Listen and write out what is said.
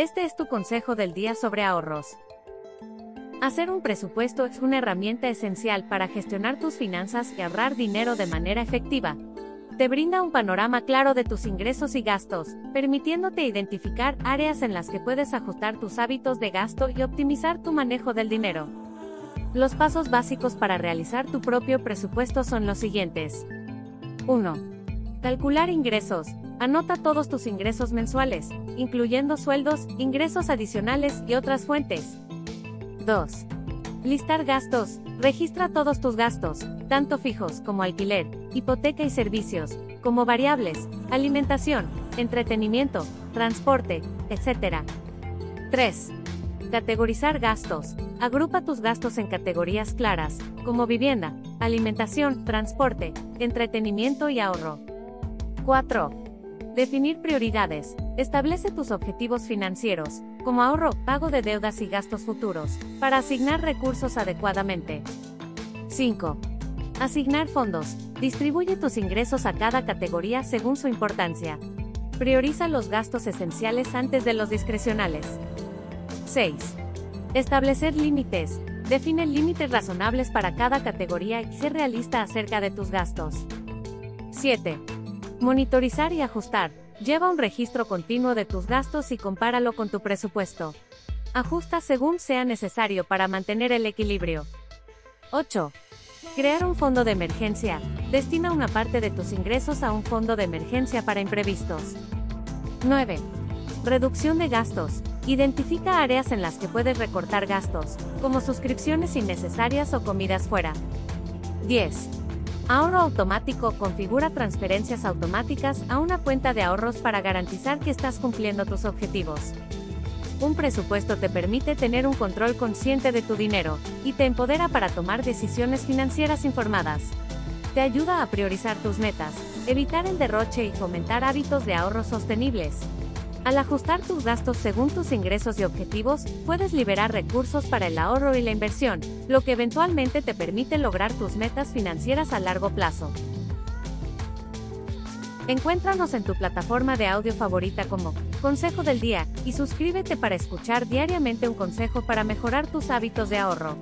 Este es tu consejo del día sobre ahorros. Hacer un presupuesto es una herramienta esencial para gestionar tus finanzas y ahorrar dinero de manera efectiva. Te brinda un panorama claro de tus ingresos y gastos, permitiéndote identificar áreas en las que puedes ajustar tus hábitos de gasto y optimizar tu manejo del dinero. Los pasos básicos para realizar tu propio presupuesto son los siguientes. 1. Calcular ingresos. Anota todos tus ingresos mensuales, incluyendo sueldos, ingresos adicionales y otras fuentes. 2. Listar gastos. Registra todos tus gastos, tanto fijos como alquiler, hipoteca y servicios, como variables, alimentación, entretenimiento, transporte, etc. 3. Categorizar gastos. Agrupa tus gastos en categorías claras, como vivienda, alimentación, transporte, entretenimiento y ahorro. 4. Definir prioridades. Establece tus objetivos financieros, como ahorro, pago de deudas y gastos futuros, para asignar recursos adecuadamente. 5. Asignar fondos. Distribuye tus ingresos a cada categoría según su importancia. Prioriza los gastos esenciales antes de los discrecionales. 6. Establecer límites. Define límites razonables para cada categoría y sé realista acerca de tus gastos. 7. Monitorizar y ajustar. Lleva un registro continuo de tus gastos y compáralo con tu presupuesto. Ajusta según sea necesario para mantener el equilibrio. 8. Crear un fondo de emergencia. Destina una parte de tus ingresos a un fondo de emergencia para imprevistos. 9. Reducción de gastos. Identifica áreas en las que puedes recortar gastos, como suscripciones innecesarias o comidas fuera. 10. Ahorro automático configura transferencias automáticas a una cuenta de ahorros para garantizar que estás cumpliendo tus objetivos. Un presupuesto te permite tener un control consciente de tu dinero y te empodera para tomar decisiones financieras informadas. Te ayuda a priorizar tus metas, evitar el derroche y fomentar hábitos de ahorro sostenibles. Al ajustar tus gastos según tus ingresos y objetivos, puedes liberar recursos para el ahorro y la inversión, lo que eventualmente te permite lograr tus metas financieras a largo plazo. Encuéntranos en tu plataforma de audio favorita como Consejo del Día y suscríbete para escuchar diariamente un consejo para mejorar tus hábitos de ahorro.